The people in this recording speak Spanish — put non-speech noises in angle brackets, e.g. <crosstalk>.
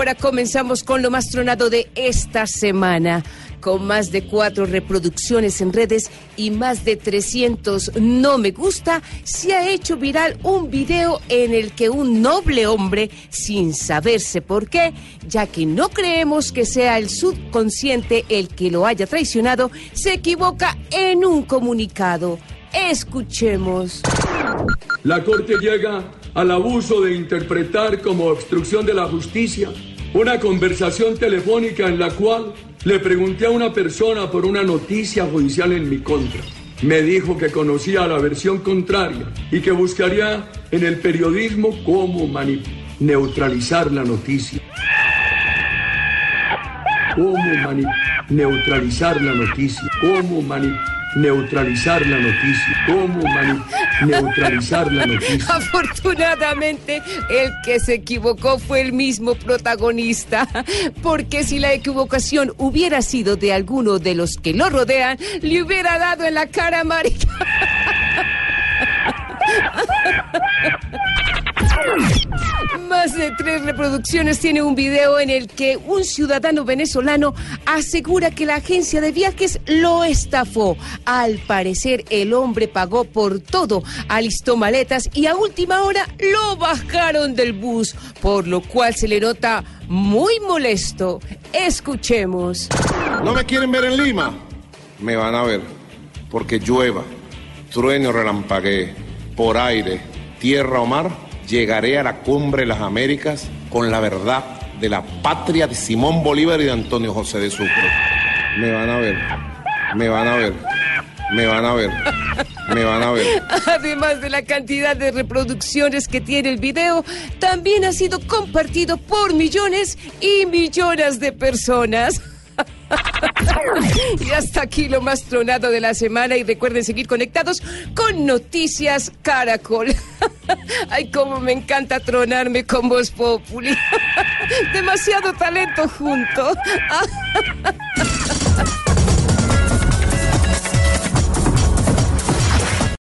A esta hora comenzamos con lo más tronado de esta semana. Con más de cuatro reproducciones en redes y más de 300 no me gusta, se ha hecho viral un video en el que un noble hombre, sin saberse por qué, ya que no creemos que sea el subconsciente el que lo haya traicionado, se equivoca en un comunicado. Escuchemos. La Corte llega al abuso de interpretar como obstrucción de la justicia una conversación telefónica en la cual le pregunté a una persona por una noticia judicial en mi contra. Me dijo que conocía la versión contraria y que buscaría en el periodismo cómo neutralizar la noticia. Cómo neutralizar la noticia. Cómo mani- neutralizar la noticia. Cómo neutralizar la noticia. <laughs> Afortunadamente, el que se equivocó fue el mismo protagonista, porque si la equivocación hubiera sido de alguno de los que lo rodean, le hubiera dado en la cara a Marica. <laughs> De tres reproducciones tiene un video en el que un ciudadano venezolano asegura que la agencia de viajes lo estafó. Al parecer, el hombre pagó por todo, alistó maletas y a última hora lo bajaron del bus, por lo cual se le nota muy molesto. Escuchemos. ¿No me quieren ver en Lima? Me van a ver, porque llueva, truene o relampaguee, por aire, tierra o mar, llegaré a la cumbre de las Américas con la verdad de la patria de Simón Bolívar y de Antonio José de Sucre. Me van a ver, me van a ver, me van a ver, me van a ver. Además de la cantidad de reproducciones que tiene el video, también ha sido compartido por millones y millones de personas. <laughs> Y hasta aquí lo más tronado de la semana y recuerden seguir conectados con Noticias Caracol. <laughs> Ay, cómo me encanta tronarme con Voz Populi. <laughs> Demasiado talento junto.